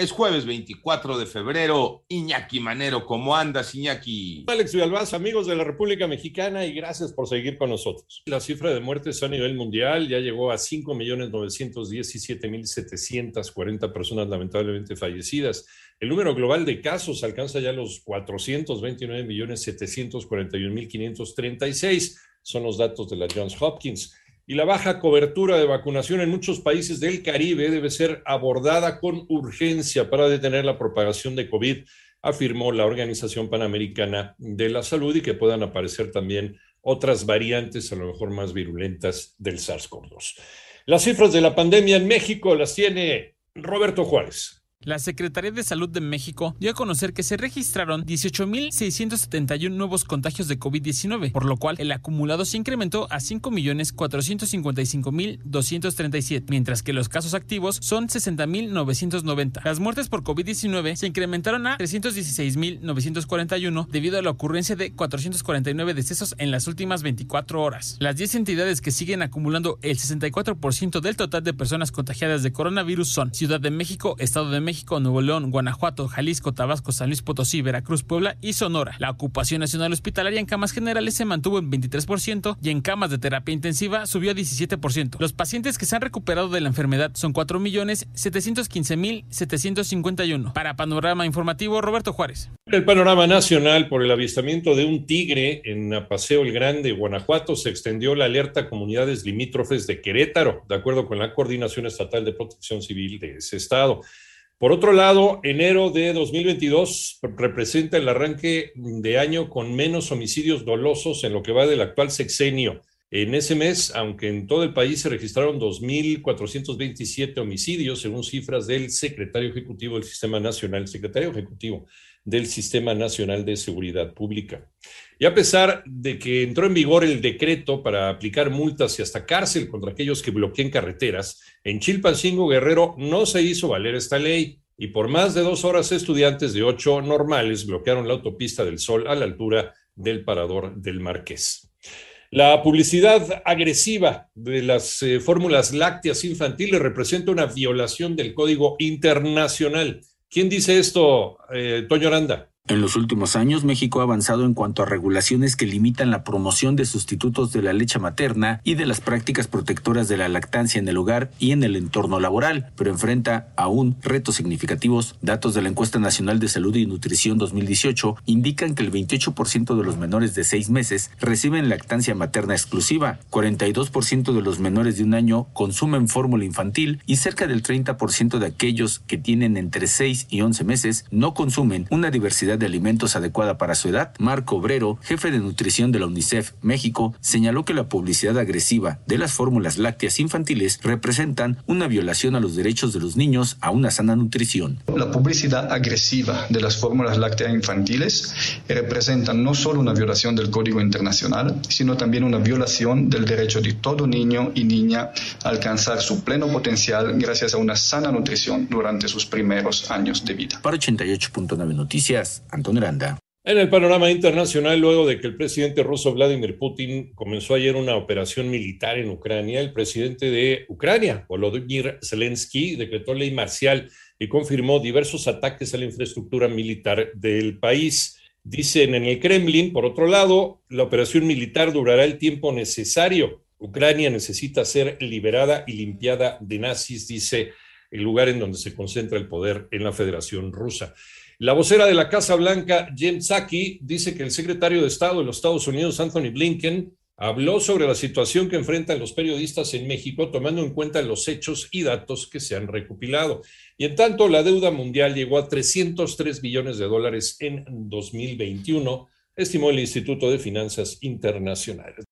Es jueves 24 de febrero. Iñaki Manero, ¿cómo andas, Iñaki? Alex Villalbazo, amigos de la República Mexicana, y gracias por seguir con nosotros. La cifra de muertes a nivel mundial ya llegó a 5.917.740 personas lamentablemente fallecidas. El número global de casos alcanza ya los 429.741.536. Son los datos de la Johns Hopkins y la baja cobertura de vacunación en muchos países del Caribe debe ser abordada con urgencia para detener la propagación de COVID, afirmó la Organización Panamericana de la Salud y que puedan aparecer también otras variantes, a lo mejor más virulentas del SARS-CoV-2. Las cifras de la pandemia en México las tiene Roberto Juárez. La Secretaría de Salud de México dio a conocer que se registraron 18.671 nuevos contagios de COVID-19, por lo cual el acumulado se incrementó a 5.455.237, mientras que los casos activos son 60.990. Las muertes por COVID-19 se incrementaron a 316.941 debido a la ocurrencia de 449 decesos en las últimas 24 horas. Las 10 entidades que siguen acumulando el 64% del total de personas contagiadas de coronavirus son Ciudad de México, Estado de México, México, Nuevo León, Guanajuato, Jalisco, Tabasco, San Luis Potosí, Veracruz, Puebla y Sonora. La ocupación nacional hospitalaria en camas generales se mantuvo en 23% y en camas de terapia intensiva subió a 17%. Los pacientes que se han recuperado de la enfermedad son 4.715.751. Para Panorama Informativo, Roberto Juárez. El panorama nacional por el avistamiento de un tigre en Paseo el Grande, Guanajuato, se extendió la alerta a comunidades limítrofes de Querétaro, de acuerdo con la Coordinación Estatal de Protección Civil de ese estado. Por otro lado, enero de 2022 representa el arranque de año con menos homicidios dolosos en lo que va del actual sexenio. En ese mes, aunque en todo el país se registraron 2.427 homicidios, según cifras del secretario ejecutivo del Sistema Nacional, secretario ejecutivo del Sistema Nacional de Seguridad Pública. Y a pesar de que entró en vigor el decreto para aplicar multas y hasta cárcel contra aquellos que bloqueen carreteras, en Chilpancingo Guerrero no se hizo valer esta ley y por más de dos horas estudiantes de ocho normales bloquearon la autopista del Sol a la altura del parador del Marqués. La publicidad agresiva de las eh, fórmulas lácteas infantiles representa una violación del Código Internacional. ¿Quién dice esto, eh, Toño Aranda? En los últimos años, México ha avanzado en cuanto a regulaciones que limitan la promoción de sustitutos de la leche materna y de las prácticas protectoras de la lactancia en el hogar y en el entorno laboral, pero enfrenta aún retos significativos. Datos de la Encuesta Nacional de Salud y Nutrición 2018 indican que el 28% de los menores de seis meses reciben lactancia materna exclusiva, 42% de los menores de un año consumen fórmula infantil y cerca del 30% de aquellos que tienen entre 6 y 11 meses no consumen una diversidad de alimentos adecuada para su edad, Marco Obrero, jefe de nutrición de la UNICEF México, señaló que la publicidad agresiva de las fórmulas lácteas infantiles representan una violación a los derechos de los niños a una sana nutrición. La publicidad agresiva de las fórmulas lácteas infantiles representa no solo una violación del Código Internacional, sino también una violación del derecho de todo niño y niña a alcanzar su pleno potencial gracias a una sana nutrición durante sus primeros años de vida. Para 88.9 Noticias, Antonio Aranda. En el panorama internacional, luego de que el presidente ruso Vladimir Putin comenzó ayer una operación militar en Ucrania, el presidente de Ucrania, Volodymyr Zelensky, decretó ley marcial y confirmó diversos ataques a la infraestructura militar del país. Dicen en el Kremlin, por otro lado, la operación militar durará el tiempo necesario. Ucrania necesita ser liberada y limpiada de nazis, dice el lugar en donde se concentra el poder en la Federación Rusa. La vocera de la Casa Blanca, Jen Psaki, dice que el secretario de Estado de los Estados Unidos, Anthony Blinken, habló sobre la situación que enfrentan los periodistas en México, tomando en cuenta los hechos y datos que se han recopilado. Y en tanto, la deuda mundial llegó a 303 billones de dólares en 2021, estimó el Instituto de Finanzas Internacionales.